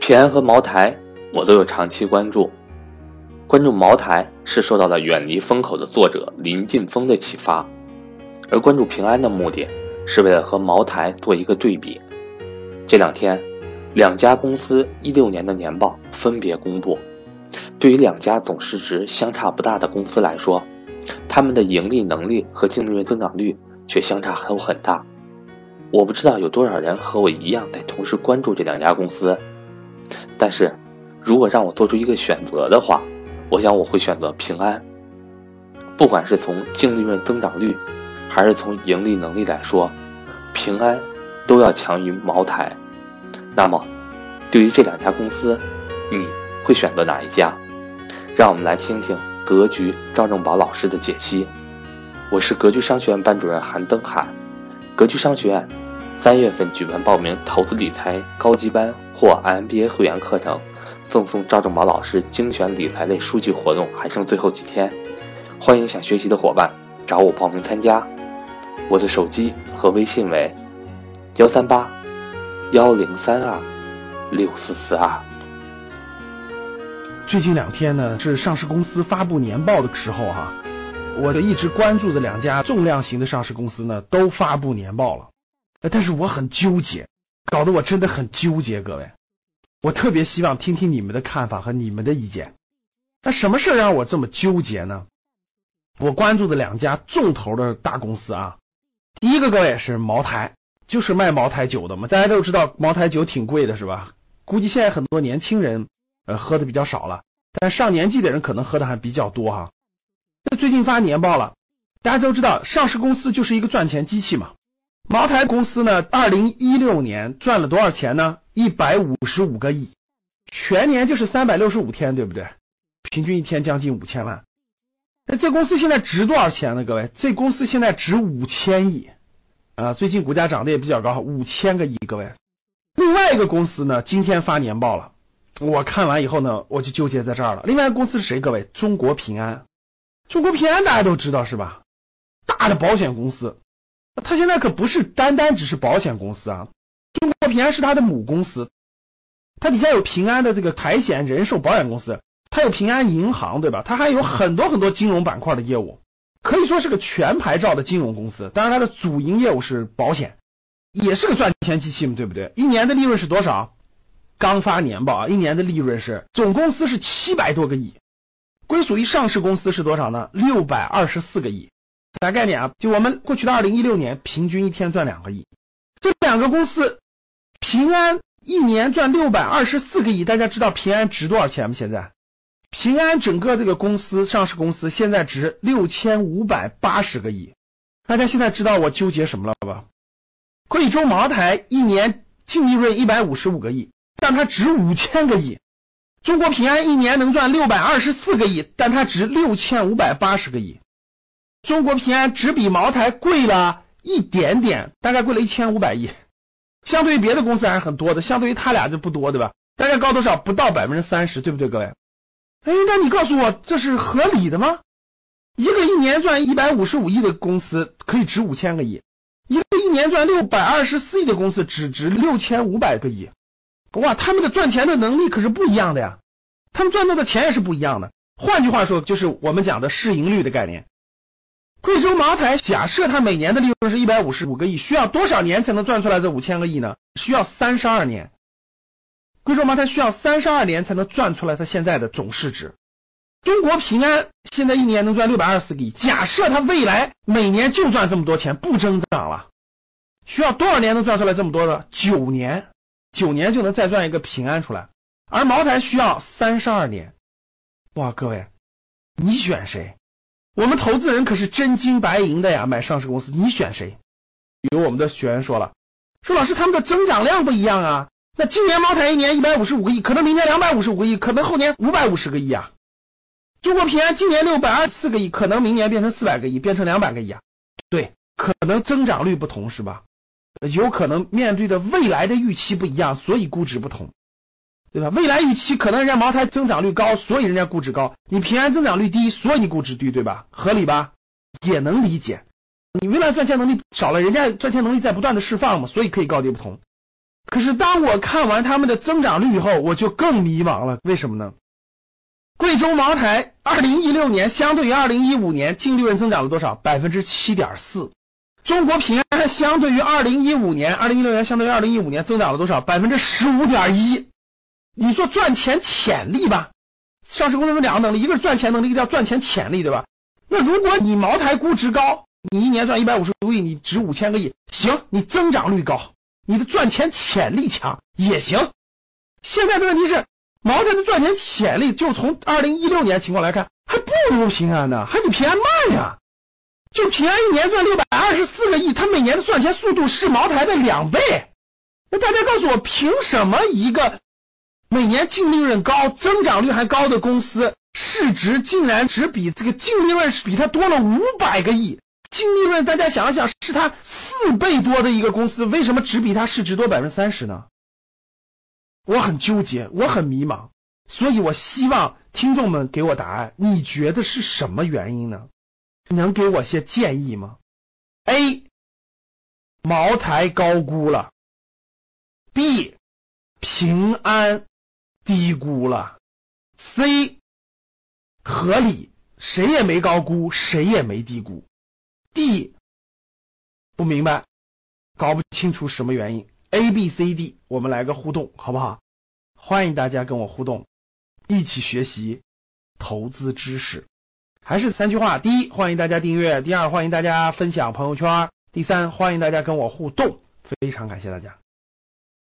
平安和茅台，我都有长期关注。关注茅台是受到了《远离风口》的作者林晋峰的启发，而关注平安的目的，是为了和茅台做一个对比。这两天，两家公司一六年的年报分别公布。对于两家总市值相差不大的公司来说，他们的盈利能力和净利润增长率却相差都很大。我不知道有多少人和我一样在同时关注这两家公司。但是，如果让我做出一个选择的话，我想我会选择平安。不管是从净利润增长率，还是从盈利能力来说，平安都要强于茅台。那么，对于这两家公司，你会选择哪一家？让我们来听听格局赵正宝老师的解析。我是格局商学院班主任韩登海。格局商学院三月份举办报名投资理财高级班。或 MBA 会员课程，赠送赵正宝老师精选理财类书籍活动还剩最后几天，欢迎想学习的伙伴找我报名参加。我的手机和微信为幺三八幺零三二六四四二。最近两天呢是上市公司发布年报的时候哈，我的一直关注的两家重量型的上市公司呢都发布年报了，但是我很纠结。搞得我真的很纠结，各位，我特别希望听听你们的看法和你们的意见。那什么事让我这么纠结呢？我关注的两家重头的大公司啊，第一个各位是茅台，就是卖茅台酒的嘛。大家都知道茅台酒挺贵的，是吧？估计现在很多年轻人呃喝的比较少了，但上年纪的人可能喝的还比较多哈。那最近发年报了，大家都知道上市公司就是一个赚钱机器嘛。茅台公司呢，二零一六年赚了多少钱呢？一百五十五个亿，全年就是三百六十五天，对不对？平均一天将近五千万。那这公司现在值多少钱呢？各位，这公司现在值五千亿啊！最近股价涨得也比较高，五千个亿。各位，另外一个公司呢，今天发年报了，我看完以后呢，我就纠结在这儿了。另外一个公司是谁？各位，中国平安。中国平安大家都知道是吧？大的保险公司。他现在可不是单单只是保险公司啊，中国平安是他的母公司，它底下有平安的这个财险、人寿保险公司，它有平安银行，对吧？它还有很多很多金融板块的业务，可以说是个全牌照的金融公司。当然，它的主营业务是保险，也是个赚钱机器嘛，对不对？一年的利润是多少？刚发年报啊，一年的利润是总公司是七百多个亿，归属于上市公司是多少呢？六百二十四个亿。啥概念啊？就我们过去的二零一六年，平均一天赚两个亿。这两个公司，平安一年赚六百二十四个亿。大家知道平安值多少钱吗？现在平安整个这个公司上市公司现在值六千五百八十个亿。大家现在知道我纠结什么了吧？贵州茅台一年净利润一百五十五个亿，但它值五千个亿。中国平安一年能赚六百二十四个亿，但它值六千五百八十个亿。中国平安只比茅台贵了一点点，大概贵了一千五百亿，相对于别的公司还是很多的，相对于他俩就不多，对吧？大概高多少？不到百分之三十，对不对，各位？哎，那你告诉我这是合理的吗？一个一年赚一百五十五亿的公司可以值五千个亿，一个一年赚六百二十四亿的公司只值六千五百个亿，哇，他们的赚钱的能力可是不一样的呀，他们赚到的钱也是不一样的。换句话说，就是我们讲的市盈率的概念。贵州茅台假设它每年的利润是一百五十五个亿，需要多少年才能赚出来这五千个亿呢？需要三十二年。贵州茅台需要三十二年才能赚出来它现在的总市值。中国平安现在一年能赚六百二十个亿，假设它未来每年就赚这么多钱，不增长了，需要多少年能赚出来这么多的？九年，九年就能再赚一个平安出来。而茅台需要三十二年。哇，各位，你选谁？我们投资人可是真金白银的呀，买上市公司，你选谁？有我们的学员说了，说老师他们的增长量不一样啊，那今年茅台一年一百五十五个亿，可能明年两百五十五个亿，可能后年五百五十个亿啊。中国平安今年六百二十四个亿，可能明年变成四百个亿，变成两百个亿啊。对，可能增长率不同是吧？有可能面对的未来的预期不一样，所以估值不同。对吧？未来预期可能人家茅台增长率高，所以人家估值高；你平安增长率低，所以你估值低，对吧？合理吧？也能理解。你未来赚钱能力少了，人家赚钱能力在不断的释放嘛，所以可以高低不同。可是当我看完他们的增长率以后，我就更迷茫了。为什么呢？贵州茅台二零一六年相对于二零一五年净利润增长了多少？百分之七点四。中国平安相对于二零一五年、二零一六年相对于二零一五年增长了多少？百分之十五点一。你说赚钱潜力吧？上市公司有两个能力，一个是赚钱能力，一个叫赚钱潜力，对吧？那如果你茅台估值高，你一年赚一百五十多亿，你值五千个亿，行，你增长率高，你的赚钱潜力强也行。现在的问题是。茅台的赚钱潜力，就从二零一六年情况来看，还不如平安呢，还比平安慢呀。就平安一年赚六百二十四个亿，它每年的赚钱速度是茅台的两倍。那大家告诉我，凭什么一个每年净利润高、增长率还高的公司，市值竟然只比这个净利润是比它多了五百个亿？净利润大家想想，是它四倍多的一个公司，为什么只比它市值多百分之三十呢？我很纠结，我很迷茫，所以我希望听众们给我答案。你觉得是什么原因呢？能给我些建议吗？A. 茅台高估了；B. 平安低估了；C. 合理，谁也没高估，谁也没低估；D. 不明白，搞不清楚什么原因。A、B、C、D，我们来个互动，好不好？欢迎大家跟我互动，一起学习投资知识。还是三句话：第一，欢迎大家订阅；第二，欢迎大家分享朋友圈；第三，欢迎大家跟我互动。非常感谢大家。